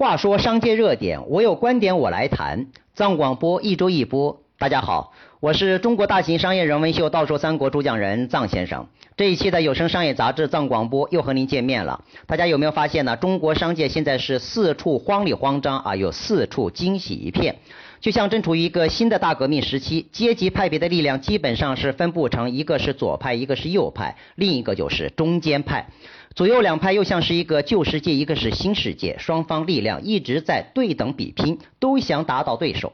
话说商界热点，我有观点我来谈。藏广播一周一播，大家好，我是中国大型商业人文秀《道说三国》主讲人藏先生。这一期的有声商业杂志藏广播又和您见面了。大家有没有发现呢？中国商界现在是四处慌里慌张啊，有四处惊喜一片。就像正处于一个新的大革命时期，阶级派别的力量基本上是分布成一个是左派，一个是右派，另一个就是中间派。左右两派又像是一个旧世界，一个是新世界，双方力量一直在对等比拼，都想打倒对手。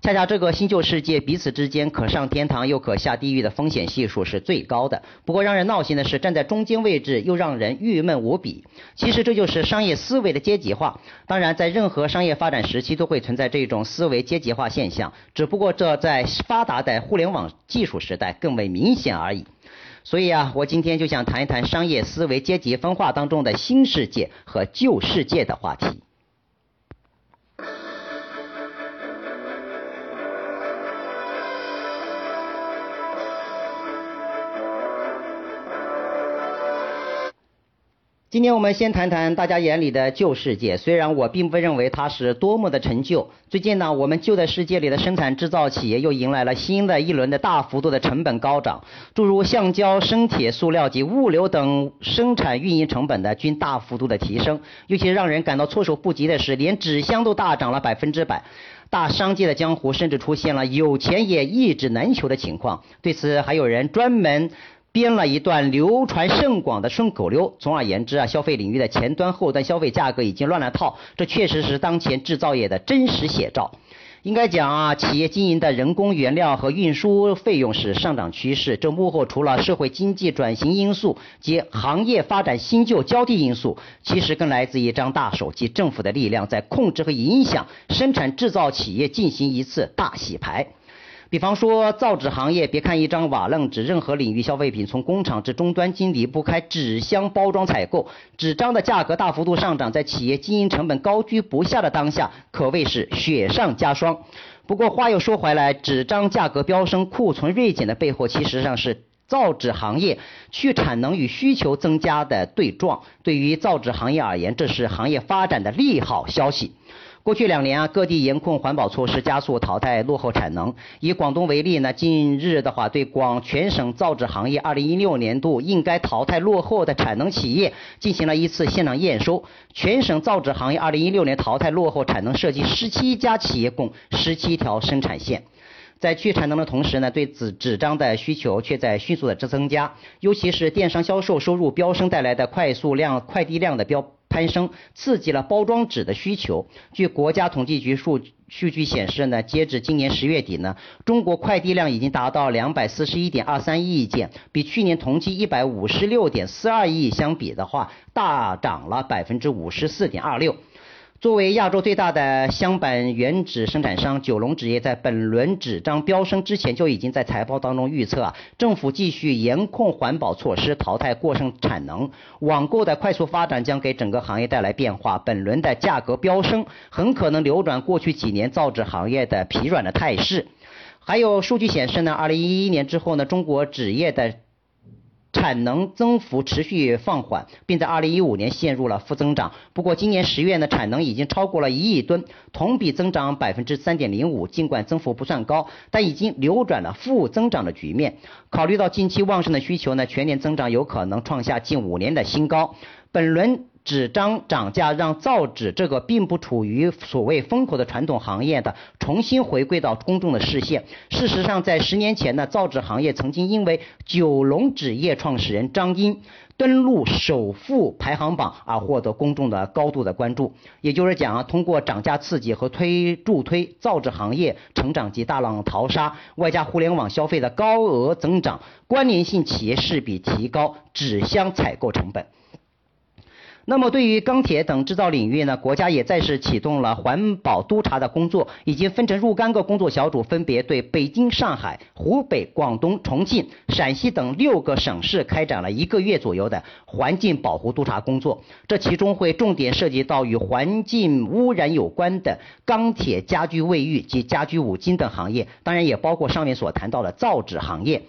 恰恰这个新旧世界彼此之间可上天堂又可下地狱的风险系数是最高的。不过让人闹心的是，站在中间位置又让人郁闷无比。其实这就是商业思维的阶级化。当然，在任何商业发展时期都会存在这种思维阶级化现象，只不过这在发达的互联网技术时代更为明显而已。所以啊，我今天就想谈一谈商业思维阶级分化当中的新世界和旧世界的话题。今天我们先谈谈大家眼里的旧世界。虽然我并不认为它是多么的陈旧。最近呢，我们旧的世界里的生产制造企业又迎来了新的一轮的大幅度的成本高涨，诸如橡胶、生铁、塑料及物流等生产运营成本的均大幅度的提升。尤其让人感到措手不及的是，连纸箱都大涨了百分之百。大商界的江湖甚至出现了有钱也一纸难求的情况。对此，还有人专门。编了一段流传甚广的顺口溜。总而言之啊，消费领域的前端、后端消费价格已经乱了套，这确实是当前制造业的真实写照。应该讲啊，企业经营的人工、原料和运输费用是上涨趋势。这幕后除了社会经济转型因素及行业发展新旧交替因素，其实更来自一张大手及政府的力量在控制和影响生产制造企业进行一次大洗牌。比方说造纸行业，别看一张瓦楞纸，任何领域消费品从工厂至终端均离不开纸箱包装采购。纸张的价格大幅度上涨，在企业经营成本高居不下的当下，可谓是雪上加霜。不过话又说回来，纸张价格飙升、库存锐减的背后，其实上是造纸行业去产能与需求增加的对撞。对于造纸行业而言，这是行业发展的利好消息。过去两年啊，各地严控环保措施，加速淘汰落后产能。以广东为例呢，近日的话，对广全省造纸行业2016年度应该淘汰落后的产能企业进行了一次现场验收。全省造纸行业2016年淘汰落后产能涉及17家企业，共17条生产线。在去产能的同时呢，对纸纸张的需求却在迅速的增加，尤其是电商销售收入飙升带来的快速量快递量的飙。攀升刺激了包装纸的需求。据国家统计局数数据显示呢，截止今年十月底呢，中国快递量已经达到两百四十一点二三亿件，比去年同期一百五十六点四二亿相比的话，大涨了百分之五十四点二六。作为亚洲最大的镶板原纸生产商，九龙纸业在本轮纸张飙升之前就已经在财报当中预测啊，政府继续严控环保措施，淘汰过剩产能，网购的快速发展将给整个行业带来变化。本轮的价格飙升，很可能扭转过去几年造纸行业的疲软的态势。还有数据显示呢，二零一一年之后呢，中国纸业的。产能增幅持续放缓，并在二零一五年陷入了负增长。不过今年十月呢，产能已经超过了一亿吨，同比增长百分之三点零五。尽管增幅不算高，但已经扭转了负增长的局面。考虑到近期旺盛的需求呢，全年增长有可能创下近五年的新高。本轮。纸张涨价让造纸这个并不处于所谓风口的传统行业的重新回归到公众的视线。事实上，在十年前呢，造纸行业曾经因为九龙纸业创始人张英登陆首富排行榜而获得公众的高度的关注。也就是讲啊，通过涨价刺激和推助推造纸行业成长及大浪淘沙，外加互联网消费的高额增长，关联性企业势必提高纸箱采购成本。那么，对于钢铁等制造领域呢，国家也再次启动了环保督查的工作，已经分成若干个工作小组，分别对北京、上海、湖北、广东、重庆、陕西等六个省市开展了一个月左右的环境保护督查工作。这其中会重点涉及到与环境污染有关的钢铁、家居卫浴及家居五金等行业，当然也包括上面所谈到的造纸行业。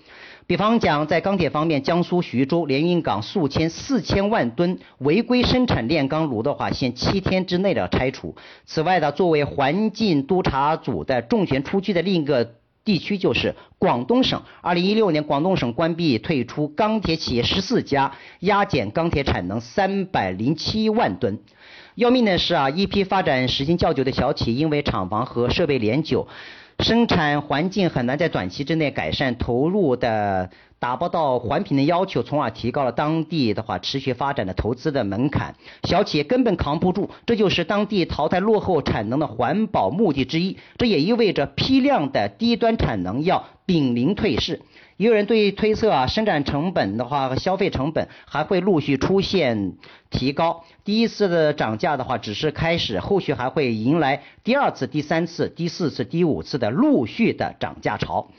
比方讲，在钢铁方面，江苏徐州连云港宿迁四千万吨违规生产炼钢炉的话，限七天之内的拆除。此外呢，作为环境督察组的重拳出击的另一个地区就是广东省。二零一六年，广东省关闭退出钢铁企业十四家，压减钢铁产能三百零七万吨。要命的是啊，一批发展时间较久的小企业，因为厂房和设备年久。生产环境很难在短期之内改善，投入的达不到环评的要求，从而提高了当地的话持续发展的投资的门槛，小企业根本扛不住，这就是当地淘汰落后产能的环保目的之一。这也意味着批量的低端产能要濒临退市。也有人对推测啊，生产成本的话和消费成本还会陆续出现提高。第一次的涨价的话只是开始，后续还会迎来第二次、第三次、第四次、第五次的陆续的涨价潮。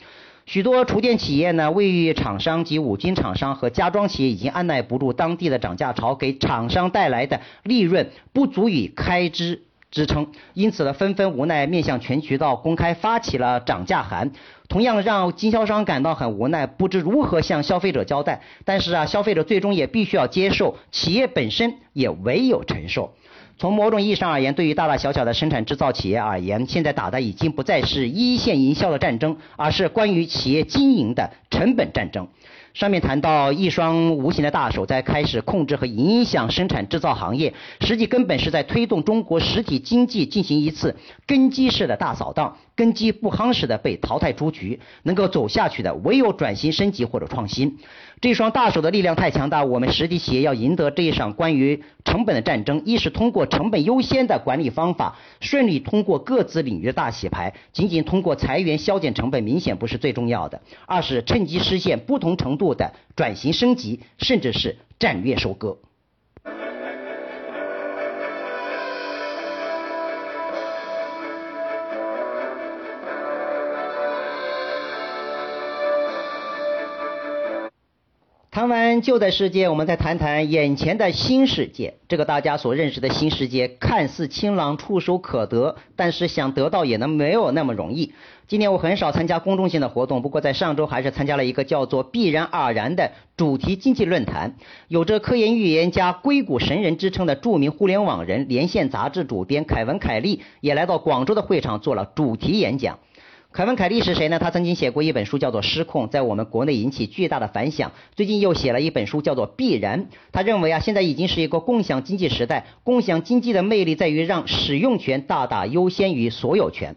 许多厨电企业呢，卫浴厂商及五金厂商和家装企业已经按耐不住当地的涨价潮给厂商带来的利润不足以开支。支撑，因此呢，纷纷无奈面向全渠道公开发起了涨价函，同样让经销商感到很无奈，不知如何向消费者交代。但是啊，消费者最终也必须要接受，企业本身也唯有承受。从某种意义上而言，对于大大小小的生产制造企业而言，现在打的已经不再是一线营销的战争，而是关于企业经营的成本战争。上面谈到一双无形的大手在开始控制和影响生产制造行业，实际根本是在推动中国实体经济进行一次根基式的大扫荡。根基不夯实的被淘汰出局，能够走下去的唯有转型升级或者创新。这双大手的力量太强大，我们实体企业要赢得这一场关于成本的战争，一是通过成本优先的管理方法，顺利通过各自领域的大洗牌。仅仅通过裁员削减成本，明显不是最重要的。二是趁机实现不同程度的转型升级，甚至是战略收割。谈完旧的世界，我们再谈谈眼前的新世界。这个大家所认识的新世界，看似清朗、触手可得，但是想得到也能没有那么容易。今年我很少参加公众性的活动，不过在上周还是参加了一个叫做“必然而然”的主题经济论坛。有着科研预言家、硅谷神人之称的著名互联网人、连线杂志主编凯文·凯利也来到广州的会场做了主题演讲。凯文·凯利是谁呢？他曾经写过一本书叫做《失控》，在我们国内引起巨大的反响。最近又写了一本书叫做《必然》。他认为啊，现在已经是一个共享经济时代。共享经济的魅力在于让使用权大大优先于所有权。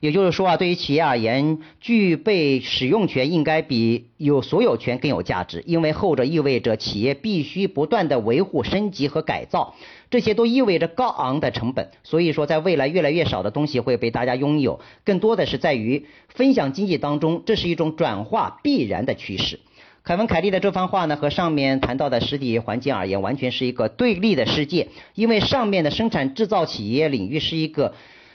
也就是说啊，对于企业而言，具备使用权应该比有所有权更有价值，因为后者意味着企业必须不断的维护、升级和改造，这些都意味着高昂的成本。所以说，在未来越来越少的东西会被大家拥有，更多的是在于分享经济当中，这是一种转化必然的趋势。凯文·凯利的这番话呢，和上面谈到的实体环境而言，完全是一个对立的世界，因为上面的生产制造企业领域是一个。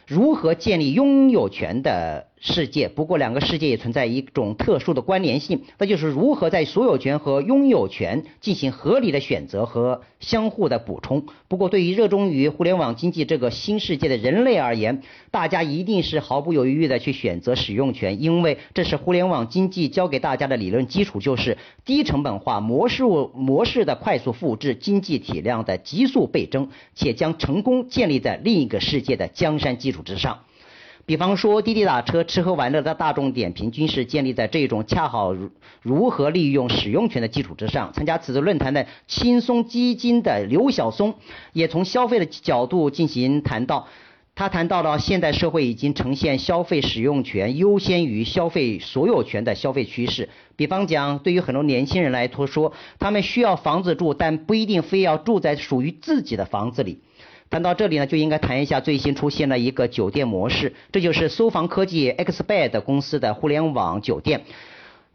如何建立拥有权的？世界，不过两个世界也存在一种特殊的关联性，那就是如何在所有权和拥有权进行合理的选择和相互的补充。不过，对于热衷于互联网经济这个新世界的人类而言，大家一定是毫不犹豫的去选择使用权，因为这是互联网经济教给大家的理论基础，就是低成本化模式模式的快速复制，经济体量的急速倍增，且将成功建立在另一个世界的江山基础之上。比方说滴滴打车、吃喝玩乐的大众点评，均是建立在这种恰好如如何利用使用权的基础之上。参加此次论坛的轻松基金的刘晓松，也从消费的角度进行谈到。他谈到了现代社会已经呈现消费使用权优先于消费所有权的消费趋势。比方讲，对于很多年轻人来说，他们需要房子住，但不一定非要住在属于自己的房子里。谈到这里呢，就应该谈一下最新出现的一个酒店模式，这就是搜房科技 Xbed 公司的互联网酒店。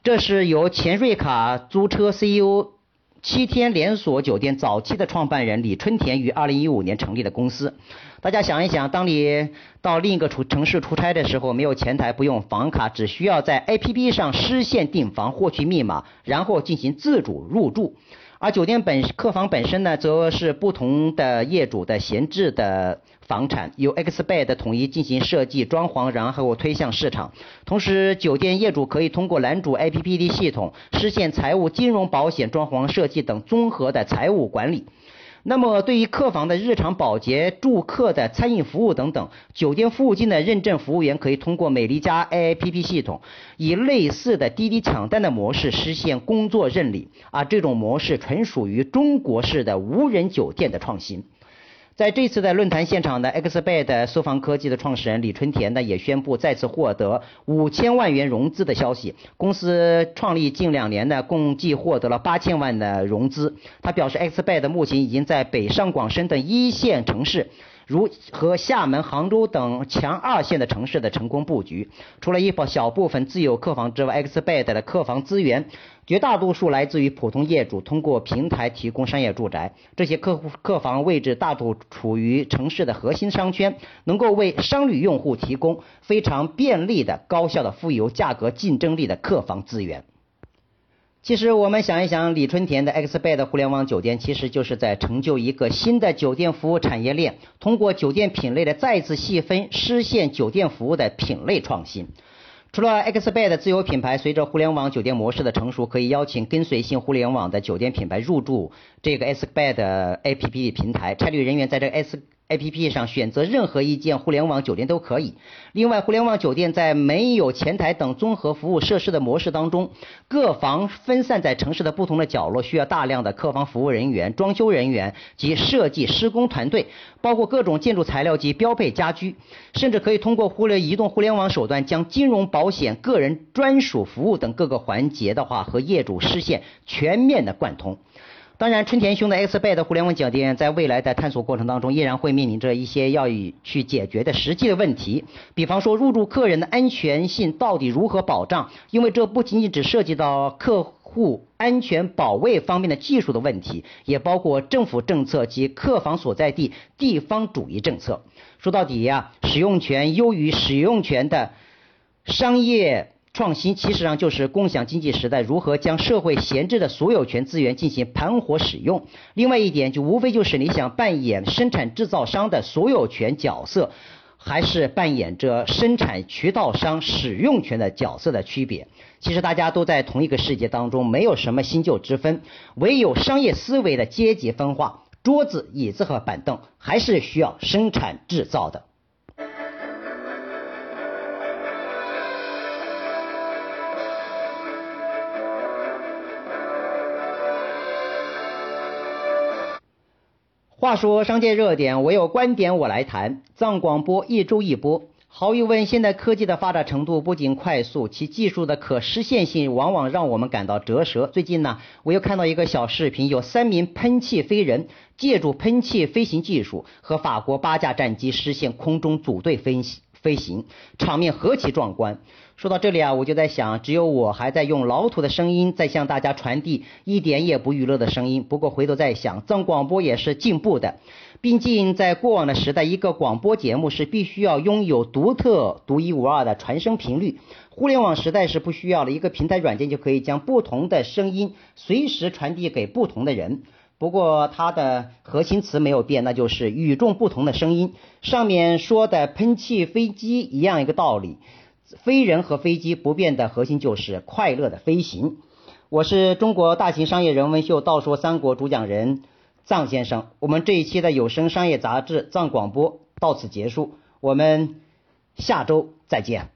这是由前瑞卡租车 CEO、七天连锁酒店早期的创办人李春田于2015年成立的公司。大家想一想，当你到另一个出城市出差的时候，没有前台，不用房卡，只需要在 APP 上实现订房、获取密码，然后进行自主入住。而酒店本客房本身呢，则是不同的业主的闲置的房产，由 Xbed 统一进行设计装潢，然后推向市场。同时，酒店业主可以通过蓝主 APP 系统实现财务、金融、保险、装潢设计等综合的财务管理。那么，对于客房的日常保洁、住客的餐饮服务等等，酒店附近的认证服务员可以通过美丽家 APP 系统，以类似的滴滴抢单的模式实现工作认领。啊，这种模式纯属于中国式的无人酒店的创新。在这次的论坛现场呢，Xbed 搜房科技的创始人李春田呢也宣布再次获得五千万元融资的消息。公司创立近两年呢，共计获得了八千万的融资。他表示，Xbed 目前已经在北上广深等一线城市。如和厦门、杭州等强二线的城市的成功布局，除了一小部分自有客房之外，Xbed 的客房资源绝大多数来自于普通业主通过平台提供商业住宅。这些客户客房位置大多处于城市的核心商圈，能够为商旅用户提供非常便利的、高效的、富有价格竞争力的客房资源。其实我们想一想，李春田的 Xbed 互联网酒店，其实就是在成就一个新的酒店服务产业链，通过酒店品类的再次细分，实现酒店服务的品类创新。除了 Xbed 自有品牌，随着互联网酒店模式的成熟，可以邀请跟随性互联网的酒店品牌入驻这个 Xbed APP 平台，差旅人员在这 S。A APP 上选择任何一间互联网酒店都可以。另外，互联网酒店在没有前台等综合服务设施的模式当中，各房分散在城市的不同的角落，需要大量的客房服务人员、装修人员及设计施工团队，包括各种建筑材料及标配家居，甚至可以通过互联移动互联网手段，将金融、保险、个人专属服务等各个环节的话，和业主实现全面的贯通。当然，春田兄的 Xbed 互联网酒店在未来的探索过程当中，依然会面临着一些要以去解决的实际的问题。比方说，入住客人的安全性到底如何保障？因为这不仅仅只涉及到客户安全保卫方面的技术的问题，也包括政府政策及客房所在地地方主义政策。说到底呀，使用权优于使用权的商业。创新其实上就是共享经济时代如何将社会闲置的所有权资源进行盘活使用。另外一点就无非就是你想扮演生产制造商的所有权角色，还是扮演着生产渠道商使用权的角色的区别。其实大家都在同一个世界当中，没有什么新旧之分，唯有商业思维的阶级分化。桌子、椅子和板凳还是需要生产制造的。话说商界热点，我有观点我来谈。藏广播一周一播。毫无疑问，现在科技的发展程度不仅快速，其技术的可实现性往往让我们感到折舌。最近呢，我又看到一个小视频，有三名喷气飞人借助喷气飞行技术，和法国八架战机实现空中组队飞行。飞行场面何其壮观！说到这里啊，我就在想，只有我还在用老土的声音在向大家传递一点也不娱乐的声音。不过回头再想，藏广播也是进步的。毕竟在过往的时代，一个广播节目是必须要拥有独特、独一无二的传声频率。互联网时代是不需要了，一个平台软件就可以将不同的声音随时传递给不同的人。不过它的核心词没有变，那就是与众不同的声音。上面说的喷气飞机一样一个道理，飞人和飞机不变的核心就是快乐的飞行。我是中国大型商业人文秀《道说三国》主讲人藏先生。我们这一期的有声商业杂志藏广播到此结束，我们下周再见。